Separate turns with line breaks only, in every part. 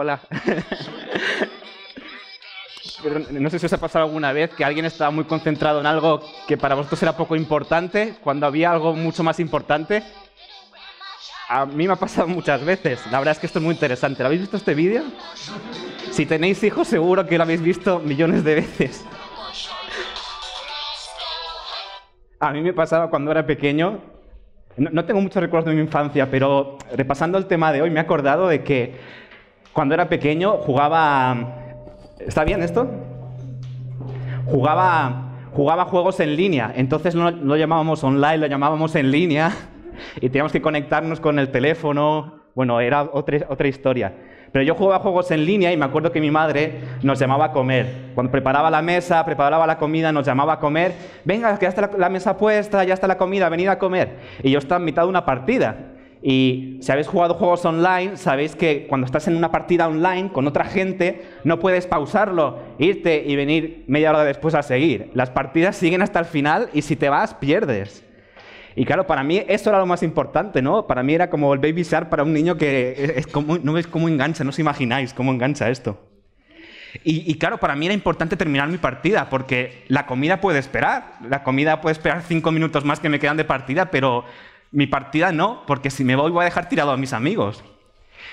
Hola. No sé si os ha pasado alguna vez que alguien estaba muy concentrado en algo que para vosotros era poco importante, cuando había algo mucho más importante. A mí me ha pasado muchas veces. La verdad es que esto es muy interesante. ¿Lo habéis visto este vídeo? Si tenéis hijos, seguro que lo habéis visto millones de veces. A mí me pasaba cuando era pequeño. No, no tengo muchos recuerdos de mi infancia, pero repasando el tema de hoy, me he acordado de que cuando era pequeño jugaba ¿Está bien esto? Jugaba, jugaba juegos en línea, entonces no lo llamábamos online, lo llamábamos en línea y teníamos que conectarnos con el teléfono. Bueno, era otra, otra historia. Pero yo jugaba juegos en línea y me acuerdo que mi madre nos llamaba a comer. Cuando preparaba la mesa, preparaba la comida, nos llamaba a comer. Venga, que ya está la, la mesa puesta, ya está la comida, venid a comer. Y yo estaba en mitad de una partida. Y si habéis jugado juegos online, sabéis que cuando estás en una partida online con otra gente, no puedes pausarlo, irte y venir media hora después a seguir. Las partidas siguen hasta el final y si te vas, pierdes. Y claro, para mí eso era lo más importante, ¿no? Para mí era como el baby shark para un niño que es como, no veis cómo engancha, no os imagináis cómo engancha esto. Y, y, claro, para mí era importante terminar mi partida, porque la comida puede esperar. La comida puede esperar cinco minutos más que me quedan de partida, pero mi partida no, porque si me voy voy a dejar tirado a mis amigos.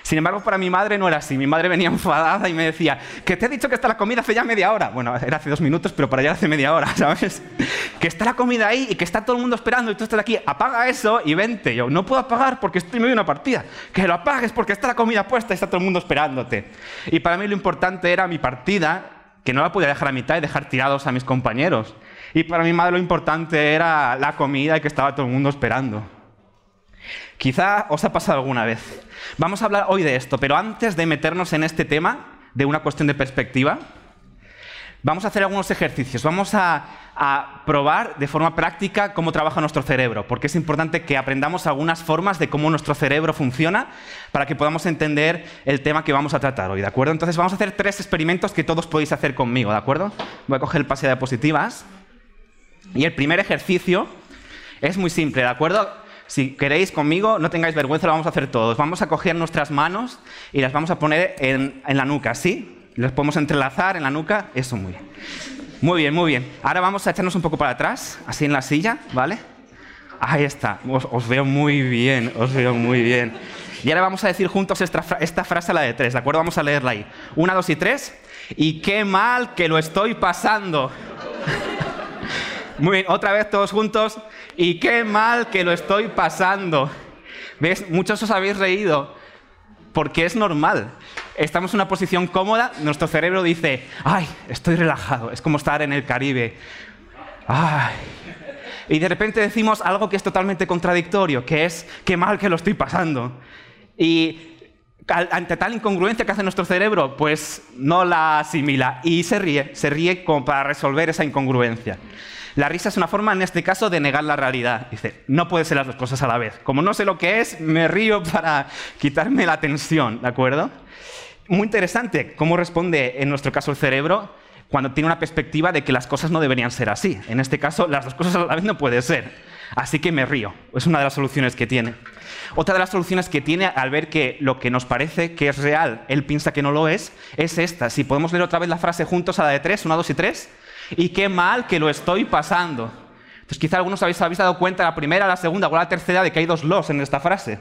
Sin embargo, para mi madre no era así. Mi madre venía enfadada y me decía, que te he dicho que está la comida hace ya media hora. Bueno, era hace dos minutos, pero para allá hace media hora, ¿sabes? Que está la comida ahí y que está todo el mundo esperando y tú estás aquí, apaga eso y vente. Yo, no puedo apagar porque estoy en medio de una partida. Que lo apagues porque está la comida puesta y está todo el mundo esperándote. Y para mí lo importante era mi partida, que no la podía dejar a mitad y dejar tirados a mis compañeros. Y para mi madre lo importante era la comida y que estaba todo el mundo esperando. Quizá os ha pasado alguna vez. Vamos a hablar hoy de esto, pero antes de meternos en este tema, de una cuestión de perspectiva, vamos a hacer algunos ejercicios. Vamos a, probar de forma práctica cómo trabaja nuestro cerebro, porque es importante que aprendamos algunas formas de cómo nuestro cerebro funciona para que podamos entender el tema que vamos a tratar hoy, ¿de acuerdo? Entonces vamos a hacer tres experimentos que todos podéis hacer conmigo, ¿de acuerdo? Voy a coger el pase de diapositivas. Y el primer ejercicio es muy simple, ¿de acuerdo? Si queréis conmigo, no tengáis vergüenza, lo vamos a hacer todos. Vamos a coger nuestras manos y las vamos a poner en, en la nuca, ¿sí? Las podemos entrelazar en la nuca, eso muy bien. Muy bien, muy bien. Ahora vamos a echarnos un poco para atrás, así en la silla, ¿vale? Ahí está, os, veo muy bien, os veo muy bien. Y ahora vamos a decir juntos esta, esta frase, la de tres, ¿de acuerdo? Vamos a leerla ahí. Una, dos y tres. Y qué mal que lo estoy pasando. Muy bien, otra vez todos juntos. Y qué mal que lo estoy pasando. ¿Ves? Muchos os habéis reído porque es normal. Estamos en una posición cómoda, nuestro cerebro dice, ay, estoy relajado, es como estar en el Caribe. Ay. Y de repente decimos algo que es totalmente contradictorio, que es, qué mal que lo estoy pasando. Y ante tal incongruencia que hace nuestro cerebro, pues no la asimila y se ríe, se ríe como para resolver esa incongruencia. La risa es una forma, en este caso, de negar la realidad. Dice, no puede ser las dos cosas a la vez. Como no sé lo que es, me río para quitarme la tensión, ¿de acuerdo? Muy interesante cómo responde, en nuestro caso, el cerebro cuando tiene una perspectiva de que las cosas no deberían ser así. En este caso, las dos cosas a la vez no puede ser. Así que me río. Es una de las soluciones que tiene. Otra de las soluciones que tiene al ver que lo que nos parece que es real, él piensa que no lo es, es esta. Si podemos leer otra vez la frase juntos a la de tres, una, dos y tres y qué mal que lo estoy pasando. Entonces quizá algunos habéis, habéis dado cuenta la primera, la segunda o la tercera de que hay dos los en esta frase.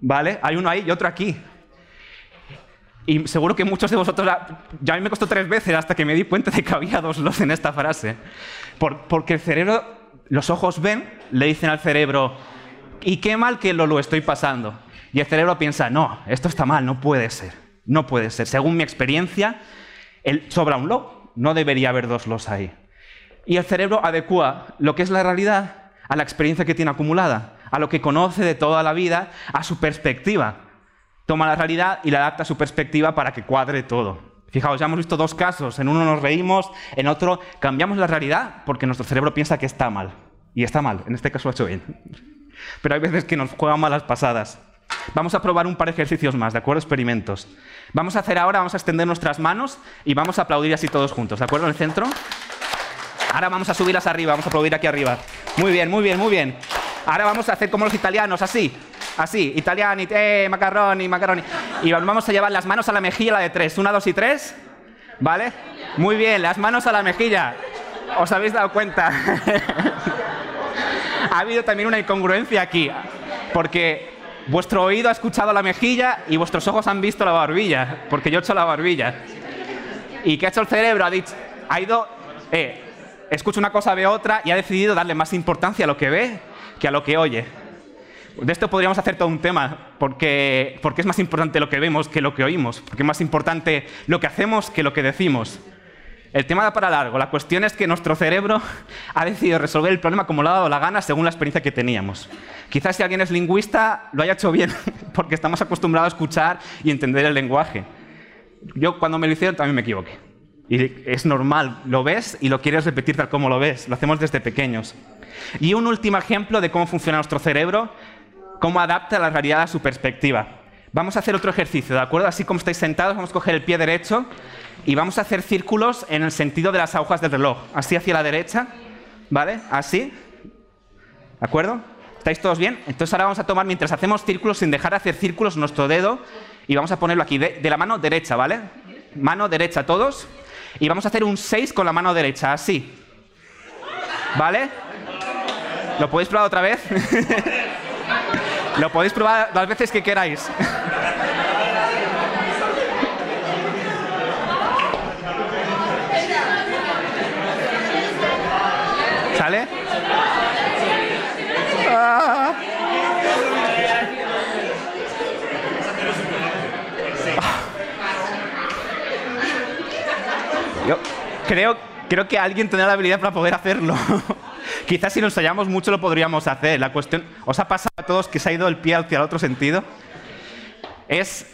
¿Vale? Hay uno ahí y otro aquí. Y seguro que muchos de vosotros, ya a mí me costó tres veces hasta que me di cuenta de que había dos los en esta frase. Por, porque el cerebro, los ojos ven, le dicen al cerebro, y qué mal que lo, lo estoy pasando. Y el cerebro piensa, no, esto está mal, no puede ser, no puede ser. Según mi experiencia, el, sobra un lo, no debería haber dos los ahí. Y el cerebro adecua lo que es la realidad a la experiencia que tiene acumulada, a lo que conoce de toda la vida, a su perspectiva. Toma la realidad y la adapta a su perspectiva para que cuadre todo. Fijaos, ya hemos visto dos casos. En uno nos reímos, en otro cambiamos la realidad porque nuestro cerebro piensa que está mal. Y está mal, en este caso lo ha hecho bien. Pero hay veces que nos juegan malas pasadas. Vamos a probar un par de ejercicios más, ¿de acuerdo? Experimentos. Vamos a hacer ahora, vamos a extender nuestras manos y vamos a aplaudir así todos juntos, ¿de acuerdo? En el centro. Ahora vamos a subirlas arriba, vamos a aplaudir aquí arriba. Muy bien, muy bien, muy bien. Ahora vamos a hacer como los italianos, así. Así, italiani, eh, macarroni, macarroni. Y vamos a llevar las manos a la mejilla, la de tres. Una, dos y tres. ¿Vale? Muy bien, las manos a la mejilla. ¿Os habéis dado cuenta? ha habido también una incongruencia aquí. Porque vuestro oído ha escuchado la mejilla y vuestros ojos han visto la barbilla. Porque yo he hecho la barbilla. ¿Y qué ha hecho el cerebro? Ha dicho, ha ido, eh, escucha una cosa, ve otra y ha decidido darle más importancia a lo que ve que a lo que oye. De esto podríamos hacer todo un tema, porque, porque es más importante lo que vemos que lo que oímos, porque es más importante lo que hacemos que lo que decimos. El tema da para largo. La cuestión es que nuestro cerebro ha decidido resolver el problema como le ha dado la gana según la experiencia que teníamos. Quizás si alguien es lingüista lo haya hecho bien, porque estamos acostumbrados a escuchar y entender el lenguaje. Yo cuando me lo hicieron también me equivoqué. Y es normal, lo ves y lo quieres repetir tal como lo ves. Lo hacemos desde pequeños. Y un último ejemplo de cómo funciona nuestro cerebro, cómo adapta la realidad a su perspectiva. Vamos a hacer otro ejercicio, ¿de acuerdo? Así como estáis sentados, vamos a coger el pie derecho y vamos a hacer círculos en el sentido de las agujas del reloj. Así hacia la derecha, ¿vale? Así. ¿De acuerdo? ¿Estáis todos bien? Entonces ahora vamos a tomar, mientras hacemos círculos, sin dejar de hacer círculos, nuestro dedo y vamos a ponerlo aquí, de, la mano derecha, ¿vale? Mano derecha todos. Y vamos a hacer un 6 con la mano derecha, así. ¿Vale? ¿Lo podéis probar otra vez? Lo podéis probar las veces que queráis. ¿Sale? Ah. Yo creo, creo que alguien tendrá la habilidad para poder hacerlo. Quizás si nos ensayamos mucho lo podríamos hacer. La cuestión, ¿os ha pasado a todos que se ha ido el pie hacia el otro sentido? Es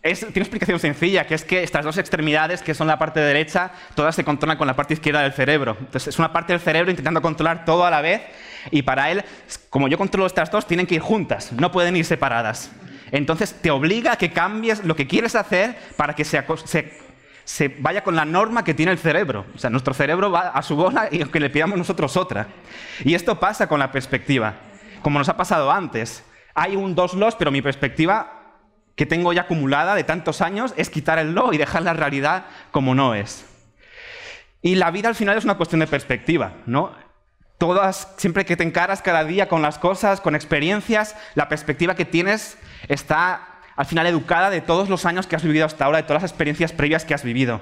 es, tiene una explicación sencilla, que es que estas dos extremidades, que son la parte derecha, todas se controlan con la parte izquierda del cerebro. Entonces es una parte del cerebro intentando controlar todo a la vez y para él, como yo controlo estas dos, tienen que ir juntas, no pueden ir separadas. Entonces te obliga a que cambies lo que quieres hacer para que se, se vaya con la norma que tiene el cerebro. O sea, nuestro cerebro va a su bola y aunque le pidamos nosotros otra. Y esto pasa con la perspectiva. Como nos ha pasado antes. Hay un dos los, pero mi perspectiva que tengo ya acumulada de tantos años es quitar el lo y dejar la realidad como no es. Y la vida al final es una cuestión de perspectiva, ¿no? Todas, siempre que te encaras cada día con las cosas, con experiencias, la perspectiva que tienes está al final educada de todos los años que has vivido hasta ahora, de todas las experiencias previas que has vivido.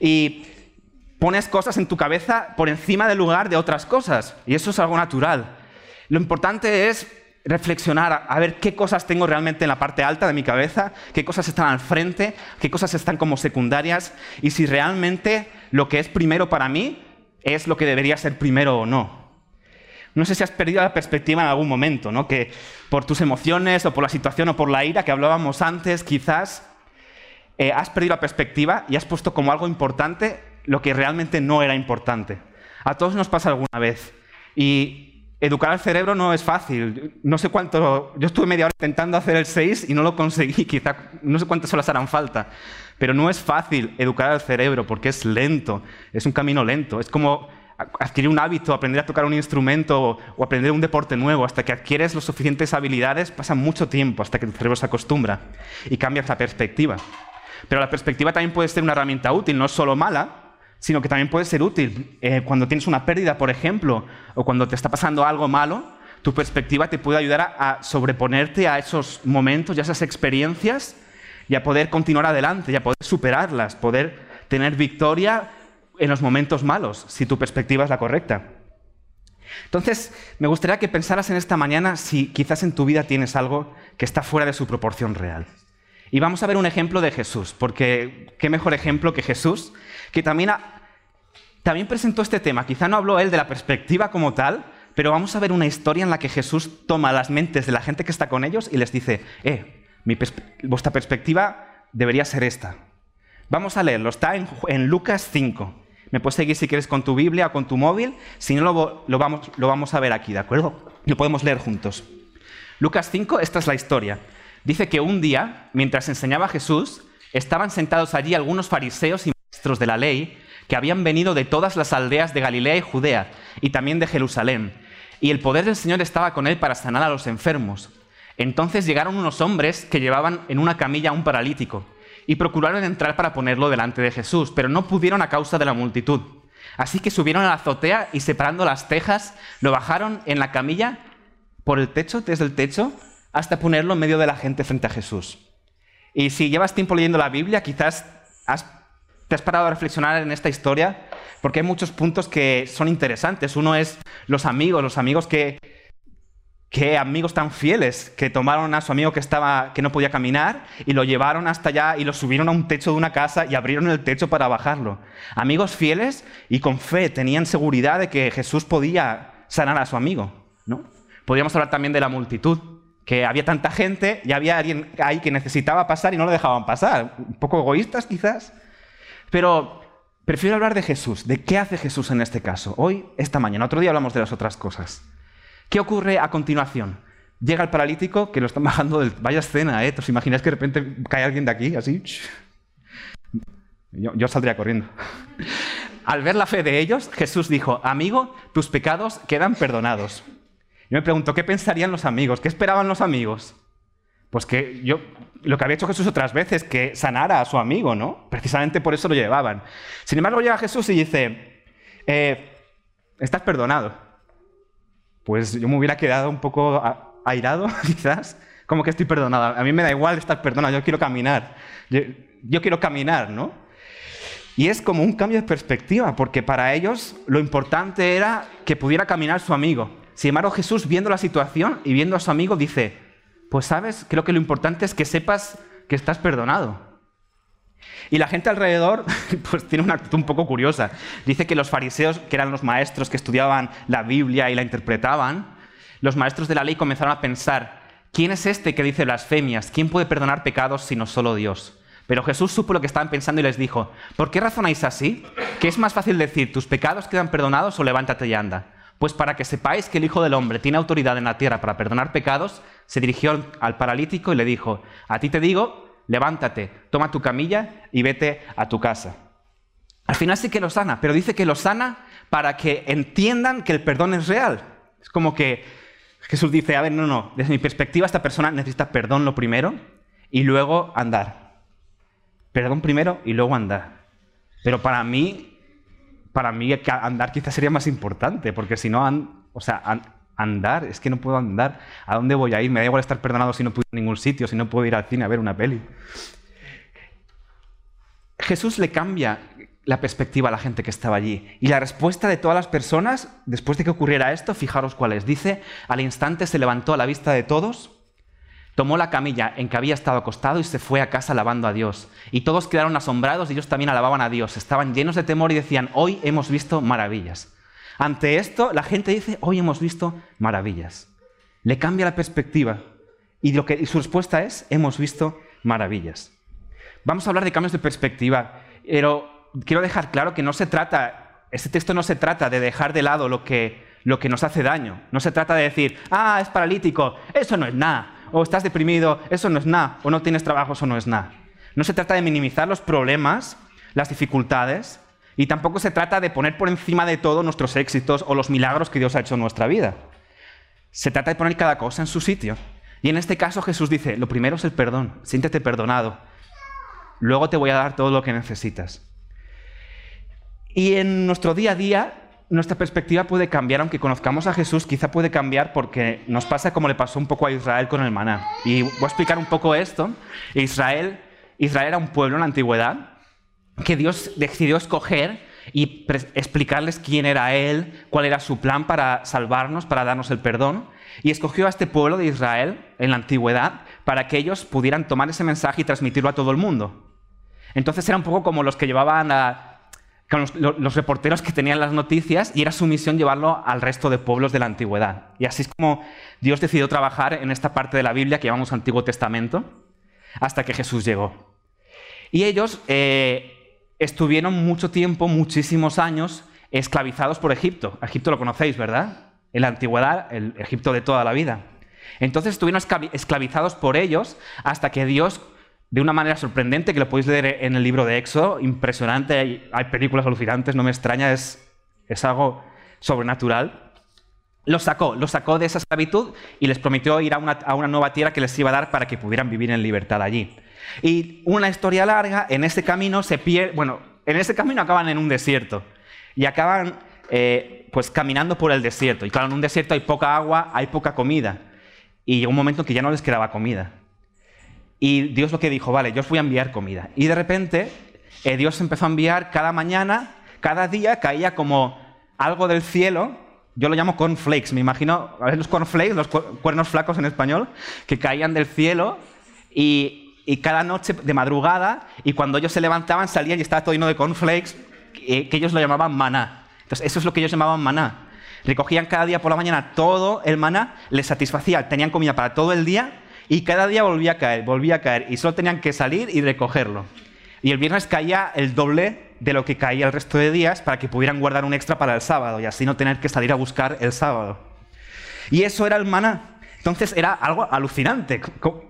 Y pones cosas en tu cabeza por encima del lugar de otras cosas, y eso es algo natural. Lo importante es reflexionar a ver qué cosas tengo realmente en la parte alta de mi cabeza, qué cosas están al frente, qué cosas están como secundarias y si realmente lo que es primero para mí es lo que debería ser primero o no. No sé si has perdido la perspectiva en algún momento, ¿no? que por tus emociones o por la situación o por la ira que hablábamos antes, quizás eh, has perdido la perspectiva y has puesto como algo importante lo que realmente no era importante. A todos nos pasa alguna vez. Y Educar al cerebro no es fácil. No sé cuánto. Yo estuve media hora intentando hacer el 6 y no lo conseguí. Quizá no sé cuántas horas harán falta. Pero no es fácil educar al cerebro porque es lento. Es un camino lento. Es como adquirir un hábito, aprender a tocar un instrumento o aprender un deporte nuevo. Hasta que adquieres las suficientes habilidades pasa mucho tiempo hasta que el cerebro se acostumbra y cambias la perspectiva. Pero la perspectiva también puede ser una herramienta útil, no solo mala, sino que también puede ser útil. Eh, cuando tienes una pérdida, por ejemplo, o cuando te está pasando algo malo, tu perspectiva te puede ayudar a, sobreponerte a esos momentos y a esas experiencias y a poder continuar adelante, y a poder superarlas, poder tener victoria en los momentos malos, si tu perspectiva es la correcta. Entonces, me gustaría que pensaras en esta mañana si quizás en tu vida tienes algo que está fuera de su proporción real. Y vamos a ver un ejemplo de Jesús, porque qué mejor ejemplo que Jesús, que también, presentó este tema. Quizá no habló él de la perspectiva como tal, pero vamos a ver una historia en la que Jesús toma las mentes de la gente que está con ellos y les dice, eh, vuestra perspectiva debería ser esta. Vamos a leerlo, está en, Lucas 5. Me puedes seguir si quieres con tu Biblia o con tu móvil, si no lo, lo, vamos, lo vamos a ver aquí, ¿de acuerdo? Lo podemos leer juntos. Lucas 5, esta es la historia. Dice que un día, mientras enseñaba Jesús, estaban sentados allí algunos fariseos y maestros de la ley que habían venido de todas las aldeas de Galilea y Judea y también de Jerusalén. Y el poder del Señor estaba con él para sanar a los enfermos. Entonces llegaron unos hombres que llevaban en una camilla a un paralítico y procuraron entrar para ponerlo delante de Jesús, pero no pudieron a causa de la multitud. Así que subieron a la azotea y separando las tejas, lo bajaron en la camilla por el techo, desde el techo, hasta ponerlo en medio de la gente frente a Jesús. Y si llevas tiempo leyendo la Biblia, quizás te has parado a reflexionar en esta historia, porque hay muchos puntos que son interesantes. Uno es los amigos, los amigos que, Qué amigos tan fieles que tomaron a su amigo que estaba que no podía caminar y lo llevaron hasta allá y lo subieron a un techo de una casa y abrieron el techo para bajarlo. Amigos fieles y con fe tenían seguridad de que Jesús podía sanar a su amigo, ¿no? Podríamos hablar también de la multitud, que había tanta gente y había alguien ahí que necesitaba pasar y no lo dejaban pasar, un poco egoístas quizás. Pero prefiero hablar de Jesús, de qué hace Jesús en este caso. Hoy, esta mañana, otro día hablamos de las otras cosas. ¿Qué ocurre a continuación? Llega el paralítico que lo están bajando del... Vaya escena, ¿eh? ¿Os imagináis que de repente cae alguien de aquí, así? Yo, yo saldría corriendo. Al ver la fe de ellos, Jesús dijo, amigo, tus pecados quedan perdonados. Yo me pregunto, ¿qué pensarían los amigos? ¿Qué esperaban los amigos? Pues que yo, lo que había hecho Jesús otras veces, que sanara a su amigo, ¿no? Precisamente por eso lo llevaban. Sin embargo, llega Jesús y dice, eh, estás perdonado pues yo me hubiera quedado un poco airado, quizás, como que estoy perdonado. A mí me da igual estar perdonado, yo quiero caminar. Yo, quiero caminar, ¿no? Y es como un cambio de perspectiva, porque para ellos lo importante era que pudiera caminar su amigo. Sin embargo, Jesús, viendo la situación y viendo a su amigo, dice, pues sabes, creo que lo importante es que sepas que estás perdonado. Y la gente alrededor pues tiene una actitud un poco curiosa. Dice que los fariseos, que eran los maestros que estudiaban la Biblia y la interpretaban, los maestros de la ley comenzaron a pensar, ¿quién es este que dice blasfemias? ¿Quién puede perdonar pecados sino solo Dios? Pero Jesús supo lo que estaban pensando y les dijo, ¿por qué razonáis así? ¿Que es más fácil decir, tus pecados quedan perdonados o levántate y anda? Pues para que sepáis que el Hijo del Hombre tiene autoridad en la tierra para perdonar pecados, se dirigió al paralítico y le dijo, a ti te digo levántate, toma tu camilla y vete a tu casa. Al final sí que lo sana, pero dice que lo sana para que entiendan que el perdón es real. Es como que Jesús dice, a ver, no, no, desde mi perspectiva esta persona necesita perdón lo primero y luego andar. Perdón primero y luego andar. Pero para mí, para mí andar quizás sería más importante, porque si no, o sea, andar, es que no puedo andar. ¿A dónde voy a ir? Me da igual estar perdonado si no puedo ir a ningún sitio, si no puedo ir al cine a ver una peli. Jesús le cambia la perspectiva a la gente que estaba allí. Y la respuesta de todas las personas, después de que ocurriera esto, fijaros cuál es. Dice, al instante se levantó a la vista de todos, tomó la camilla en que había estado acostado y se fue a casa alabando a Dios. Y todos quedaron asombrados y ellos también alababan a Dios. Estaban llenos de temor y decían, hoy hemos visto maravillas. Ante esto, la gente dice, hoy hemos visto maravillas. Le cambia la perspectiva y, lo que, su respuesta es, hemos visto maravillas. Vamos a hablar de cambios de perspectiva, pero quiero dejar claro que no se trata, este texto no se trata de dejar de lado lo que, lo que nos hace daño. No se trata de decir, ah, es paralítico, eso no es nada. O estás deprimido, eso no es nada. O no tienes trabajo, eso no es nada. No se trata de minimizar los problemas, las dificultades, y tampoco se trata de poner por encima de todo nuestros éxitos o los milagros que Dios ha hecho en nuestra vida. Se trata de poner cada cosa en su sitio. Y en este caso Jesús dice, lo primero es el perdón, siéntete perdonado. Luego te voy a dar todo lo que necesitas. Y en nuestro día a día, nuestra perspectiva puede cambiar, aunque conozcamos a Jesús, quizá puede cambiar porque nos pasa como le pasó un poco a Israel con el maná. Y voy a explicar un poco esto. Israel, Israel era un pueblo en la antigüedad que Dios decidió escoger y explicarles quién era Él, cuál era su plan para salvarnos, para darnos el perdón. Y escogió a este pueblo de Israel en la antigüedad para que ellos pudieran tomar ese mensaje y transmitirlo a todo el mundo. Entonces era un poco como los que llevaban a los, reporteros que tenían las noticias y era su misión llevarlo al resto de pueblos de la antigüedad. Y así es como Dios decidió trabajar en esta parte de la Biblia que llamamos Antiguo Testamento hasta que Jesús llegó. Y ellos eh, estuvieron mucho tiempo, muchísimos años, esclavizados por Egipto. Egipto lo conocéis, ¿verdad? En la antigüedad, el Egipto de toda la vida. Entonces estuvieron esclavizados por ellos hasta que Dios, de una manera sorprendente, que lo podéis leer en el libro de Éxodo, impresionante, hay, películas alucinantes, no me extraña, es, es algo sobrenatural. los sacó, los sacó de esa esclavitud y les prometió ir a una, a una, nueva tierra que les iba a dar para que pudieran vivir en libertad allí. Y una historia larga, en ese camino se pierde, bueno, en ese camino acaban en un desierto y acaban eh, pues caminando por el desierto. Y claro, en un desierto hay poca agua, hay poca comida. Y llegó un momento en que ya no les quedaba comida. Y Dios lo que dijo, vale, yo os voy a enviar comida. Y de repente eh, Dios empezó a enviar cada mañana, cada día caía como algo del cielo yo lo llamo cornflakes, me imagino, a veces los cornflakes, los cuernos flacos en español, que caían del cielo y, cada noche de madrugada, y cuando ellos se levantaban salían y estaba todo lleno de cornflakes, que, que ellos lo llamaban maná. Entonces, eso es lo que ellos llamaban maná. Recogían cada día por la mañana todo el maná, les satisfacía, tenían comida para todo el día, y cada día volvía a caer, volvía a caer, y solo tenían que salir y recogerlo. Y el viernes caía el doble de lo que caía el resto de días para que pudieran guardar un extra para el sábado y así no tener que salir a buscar el sábado. Y eso era el maná. Entonces era algo alucinante.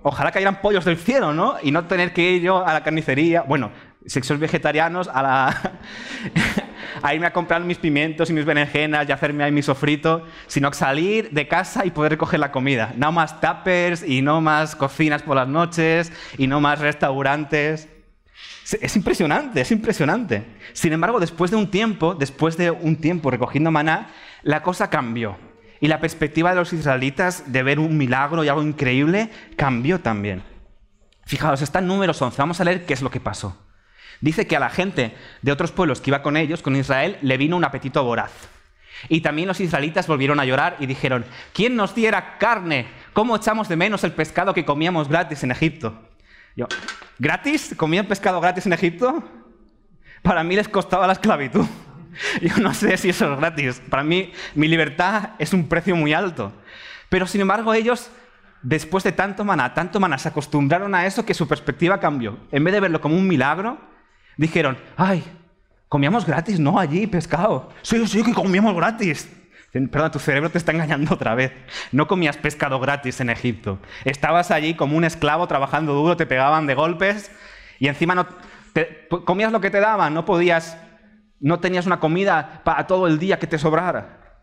Ojalá cayeran pollos del cielo, ¿no? Y no tener que ir yo a la carnicería. Bueno, sexos vegetarianos, a, la a irme a comprar mis pimientos y mis berenjenas y hacerme ahí mi sofrito, sino salir de casa y poder recoger la comida. No más tuppers y no más cocinas por las noches y no más restaurantes. Es impresionante, es impresionante. Sin embargo, después de un tiempo, después de un tiempo recogiendo maná, la cosa cambió. Y la perspectiva de los israelitas de ver un milagro y algo increíble cambió también. Fijaos, está en números 11. Vamos a leer qué es lo que pasó. Dice que a la gente de otros pueblos que iba con ellos, con Israel, le vino un apetito voraz. Y también los israelitas volvieron a llorar y dijeron, ¿quién nos diera carne? ¿Cómo echamos de menos el pescado que comíamos gratis en Egipto? Yo, ¿gratis? ¿Comían pescado gratis en Egipto? Para mí les costaba la esclavitud. Yo no sé si eso es gratis. Para mí, mi libertad es un precio muy alto. Pero sin embargo, ellos, después de tanto maná, tanto maná, se acostumbraron a eso que su perspectiva cambió. En vez de verlo como un milagro, dijeron, ay, comíamos gratis, ¿no? Allí, pescado. Sí, sí, que comíamos gratis. Perdón, tu cerebro te está engañando otra vez. No comías pescado gratis en Egipto. Estabas allí como un esclavo trabajando duro, te pegaban de golpes y encima no comías lo que te daban, no podías, no tenías una comida para todo el día que te sobrara.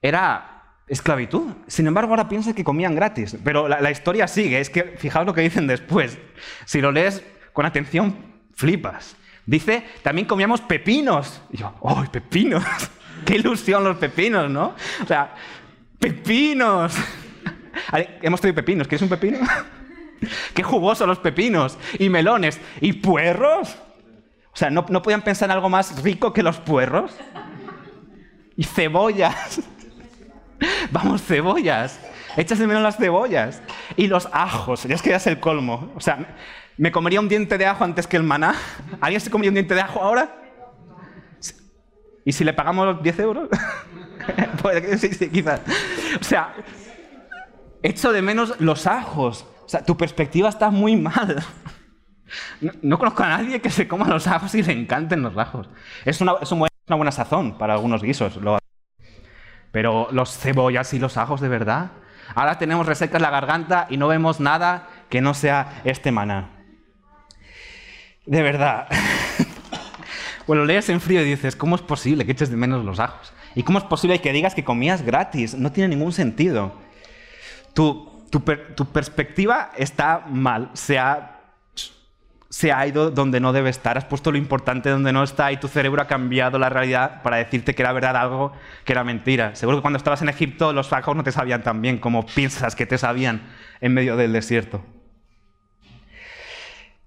Era esclavitud. Sin embargo, ahora piensas que comían gratis. Pero la, historia sigue. Es que fijaos lo que dicen después. Si lo lees con atención, flipas. Dice, también comíamos pepinos. Y yo, ¡ay, pepinos! Qué ilusión los pepinos, ¿no? O sea, pepinos. Hemos traído pepinos. ¿Qué es un pepino? Qué jugosos los pepinos. Y melones. ¿Y puerros? O sea, ¿no, ¿no podían pensar en algo más rico que los puerros? Y cebollas. Vamos, cebollas. Echas de menos las cebollas. Y los ajos. Ya es que ya es el colmo. O sea, ¿me comería un diente de ajo antes que el maná? ¿Alguien se comería un diente de ajo ahora? ¿Y si le pagamos 10 euros? Que sí, sí, quizás. O sea, echo de menos los ajos. O sea, tu perspectiva está muy mal. No, conozco a nadie que se coma los ajos y le encanten los ajos. Es una, buena sazón para algunos guisos. Pero los cebollas y los ajos, de verdad. Ahora tenemos resecas la garganta y no vemos nada que no sea este maná. De verdad. Bueno, lees en frío y dices, ¿cómo es posible que eches de menos los ajos? ¿Y cómo es posible que digas que comías gratis? No tiene ningún sentido. Tu, perspectiva está mal, se ha, se ha ido donde no debe estar, has puesto lo importante donde no está y tu cerebro ha cambiado la realidad para decirte que era verdad algo que era mentira. Seguro que cuando estabas en Egipto los ajos no te sabían tan bien como piensas que te sabían en medio del desierto.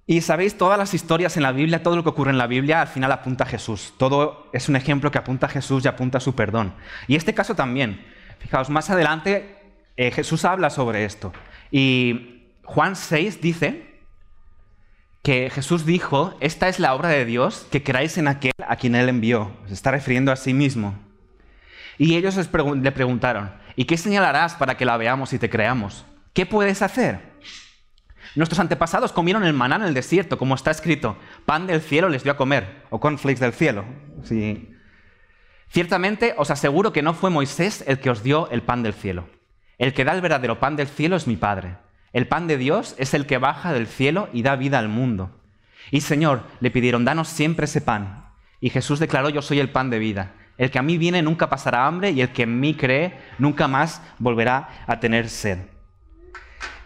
Y sabéis, todas las historias en la Biblia, todo lo que ocurre en la Biblia, al final apunta a Jesús. Todo es un ejemplo que apunta a Jesús y apunta a su perdón. Y este caso también. Fijaos, más adelante eh, Jesús habla sobre esto. Y Juan 6 dice que Jesús dijo, esta es la obra de Dios, que creáis en aquel a quien Él envió. Se está refiriendo a sí mismo. Y ellos le preguntaron, ¿y qué señalarás para que la veamos y te creamos? ¿Qué puedes hacer? Nuestros antepasados comieron el maná en el desierto, como está escrito. Pan del cielo les dio a comer, o cornflakes del cielo. Sí. Ciertamente os aseguro que no fue Moisés el que os dio el pan del cielo. El que da el verdadero pan del cielo es mi Padre. El pan de Dios es el que baja del cielo y da vida al mundo. Y Señor, le pidieron, danos siempre ese pan. Y Jesús declaró, yo soy el pan de vida. El que a mí viene nunca pasará hambre y el que en mí cree nunca más volverá a tener sed.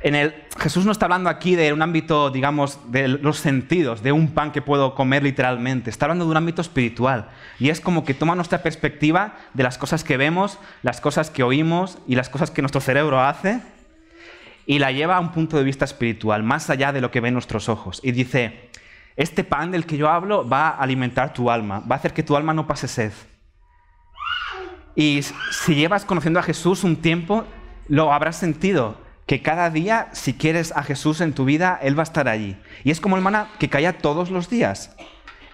En el, Jesús no está hablando aquí de un ámbito, digamos, de los sentidos, de un pan que puedo comer literalmente. Está hablando de un ámbito espiritual. Y es como que toma nuestra perspectiva de las cosas que vemos, las cosas que oímos y las cosas que nuestro cerebro hace y la lleva a un punto de vista espiritual, más allá de lo que ven nuestros ojos. Y dice, este pan del que yo hablo va a alimentar tu alma, va a hacer que tu alma no pase sed. Y si llevas conociendo a Jesús un tiempo, lo habrás sentido, que cada día, si quieres a Jesús en tu vida, Él va a estar allí. Y es como el maná que caía todos los días.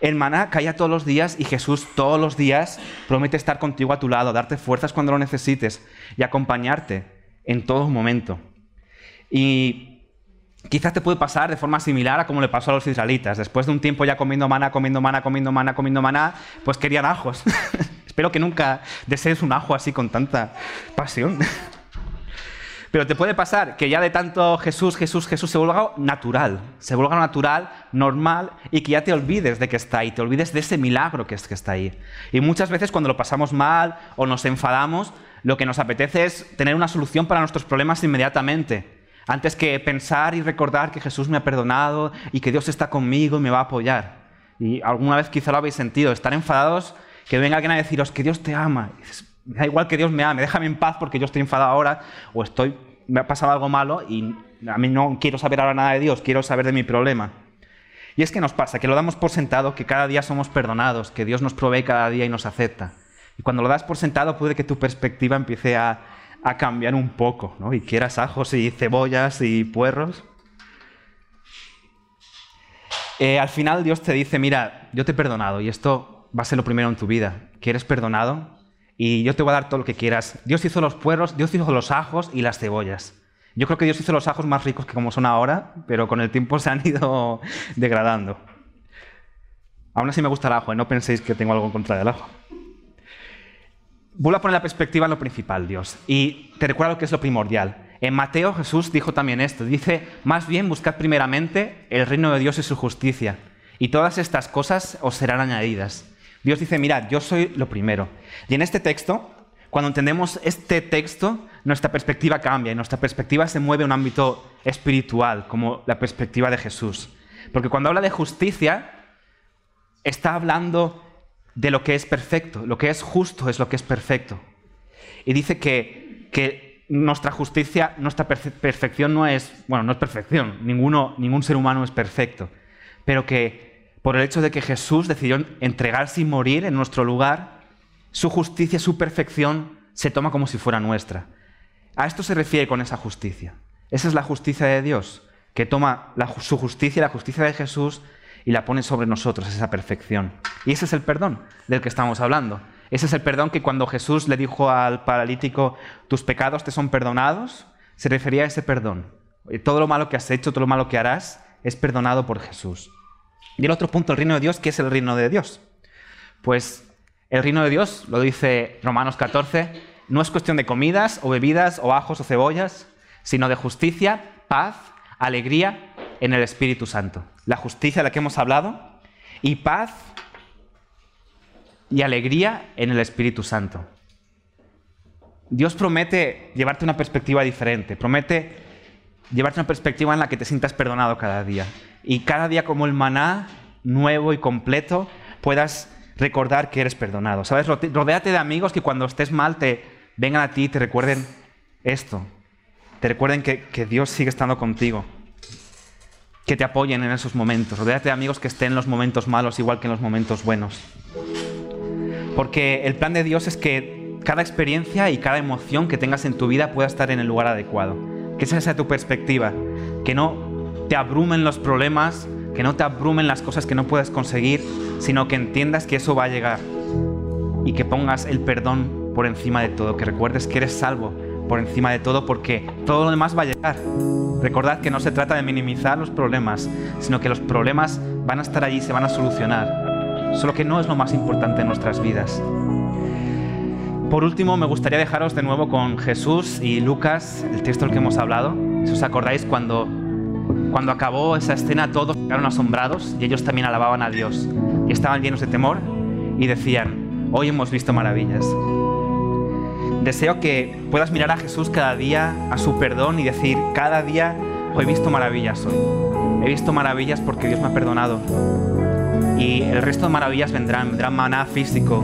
El maná caía todos los días y Jesús todos los días promete estar contigo a tu lado, darte fuerzas cuando lo necesites y acompañarte en todo momento. Y quizás te puede pasar de forma similar a como le pasó a los israelitas. Después de un tiempo ya comiendo maná, comiendo maná, comiendo maná, comiendo maná, pues querían ajos. Espero que nunca desees un ajo así con tanta pasión. Pero te puede pasar que ya de tanto Jesús, Jesús, Jesús se vuelva natural, se vuelva natural, normal y que ya te olvides de que está ahí, te olvides de ese milagro que, es, que está ahí. Y muchas veces cuando lo pasamos mal o nos enfadamos, lo que nos apetece es tener una solución para nuestros problemas inmediatamente. Antes que pensar y recordar que Jesús me ha perdonado y que Dios está conmigo y me va a apoyar. Y alguna vez quizá lo habéis sentido, estar enfadados que venga alguien a deciros que Dios te ama. me da igual que Dios me ame, déjame en paz porque yo estoy enfadado ahora o estoy, me ha pasado algo malo y a mí no quiero saber ahora nada de Dios, quiero saber de mi problema. Y es que nos pasa, que lo damos por sentado, que cada día somos perdonados, que Dios nos provee cada día y nos acepta. Y cuando lo das por sentado puede que tu perspectiva empiece a, a cambiar un poco, ¿no? Y quieras ajos y cebollas y puerros. Eh, al final Dios te dice, mira, yo te he perdonado y esto va a ser lo primero en tu vida, que eres perdonado y yo te voy a dar todo lo que quieras. Dios hizo los puerros, Dios hizo los ajos y las cebollas. Yo creo que Dios hizo los ajos más ricos que como son ahora, pero con el tiempo se han ido degradando. Aún así me gusta el ajo, ¿eh? no penséis que tengo algo en contra del ajo. Vuelvo a poner la perspectiva en lo principal, Dios, y te recuerdo lo que es lo primordial. En Mateo Jesús dijo también esto, dice, más bien buscad primeramente el reino de Dios y su justicia, y todas estas cosas os serán añadidas. Dios dice, mirad, yo soy lo primero. Y en este texto, cuando entendemos este texto, nuestra perspectiva cambia y nuestra perspectiva se mueve a un ámbito espiritual, como la perspectiva de Jesús. Porque cuando habla de justicia, está hablando de lo que es perfecto. Lo que es justo es lo que es perfecto. Y dice que, que nuestra justicia, nuestra perfección no es, bueno, no es perfección. Ninguno, ningún ser humano es perfecto. Pero que por el hecho de que Jesús decidió entregarse y morir en nuestro lugar, su justicia, su perfección se toma como si fuera nuestra. A esto se refiere con esa justicia. Esa es la justicia de Dios, que toma su justicia, la justicia de Jesús, y la pone sobre nosotros, esa perfección. Y ese es el perdón del que estamos hablando. Ese es el perdón que cuando Jesús le dijo al paralítico, tus pecados te son perdonados, se refería a ese perdón. Todo lo malo que has hecho, todo lo malo que harás, es perdonado por Jesús. Y el otro punto, el reino de Dios, ¿qué es el reino de Dios? Pues el reino de Dios, lo dice Romanos 14, no es cuestión de comidas o bebidas o ajos o cebollas, sino de justicia, paz, alegría en el Espíritu Santo. La justicia de la que hemos hablado y paz y alegría en el Espíritu Santo. Dios promete llevarte una perspectiva diferente, promete llevarte una perspectiva en la que te sientas perdonado cada día, y cada día como el maná nuevo y completo puedas recordar que eres perdonado. ¿Sabes? Rodéate de amigos que cuando estés mal te vengan a ti y te recuerden esto. Te recuerden que, que Dios sigue estando contigo. Que te apoyen en esos momentos. Rodéate de amigos que estén en los momentos malos igual que en los momentos buenos. Porque el plan de Dios es que cada experiencia y cada emoción que tengas en tu vida pueda estar en el lugar adecuado. Que esa sea tu perspectiva. Que no te abrumen los problemas, que no te abrumen las cosas que no puedes conseguir, sino que entiendas que eso va a llegar y que pongas el perdón por encima de todo, que recuerdes que eres salvo por encima de todo porque todo lo demás va a llegar. Recordad que no se trata de minimizar los problemas, sino que los problemas van a estar allí y se van a solucionar. Solo que no es lo más importante en nuestras vidas. Por último, me gustaría dejaros de nuevo con Jesús y Lucas, el texto del que hemos hablado. Si os acordáis cuando cuando acabó esa escena todos quedaron asombrados y ellos también alababan a Dios y estaban llenos de temor y decían, Hoy hemos visto maravillas. Deseo que puedas mirar a Jesús cada día, a su perdón y decir, cada día he visto maravillas hoy. He visto maravillas porque Dios me ha perdonado. Y el resto de maravillas vendrán, vendrán maná físico.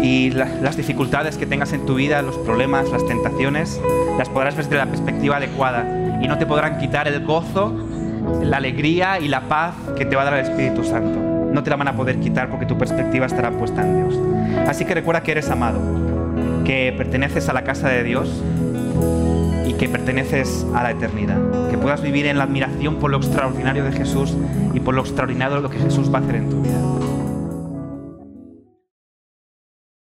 Y las dificultades que tengas en tu vida, los problemas, las tentaciones, las podrás ver desde la perspectiva adecuada. Y no te podrán quitar el gozo, la alegría y la paz que te va a dar el Espíritu Santo. No te la van a poder quitar porque tu perspectiva estará puesta en Dios. Así que recuerda que eres amado, que perteneces a la casa de Dios y que perteneces a la eternidad. Que puedas vivir en la admiración por lo extraordinario de Jesús y por lo extraordinario de lo que Jesús va a hacer en tu vida.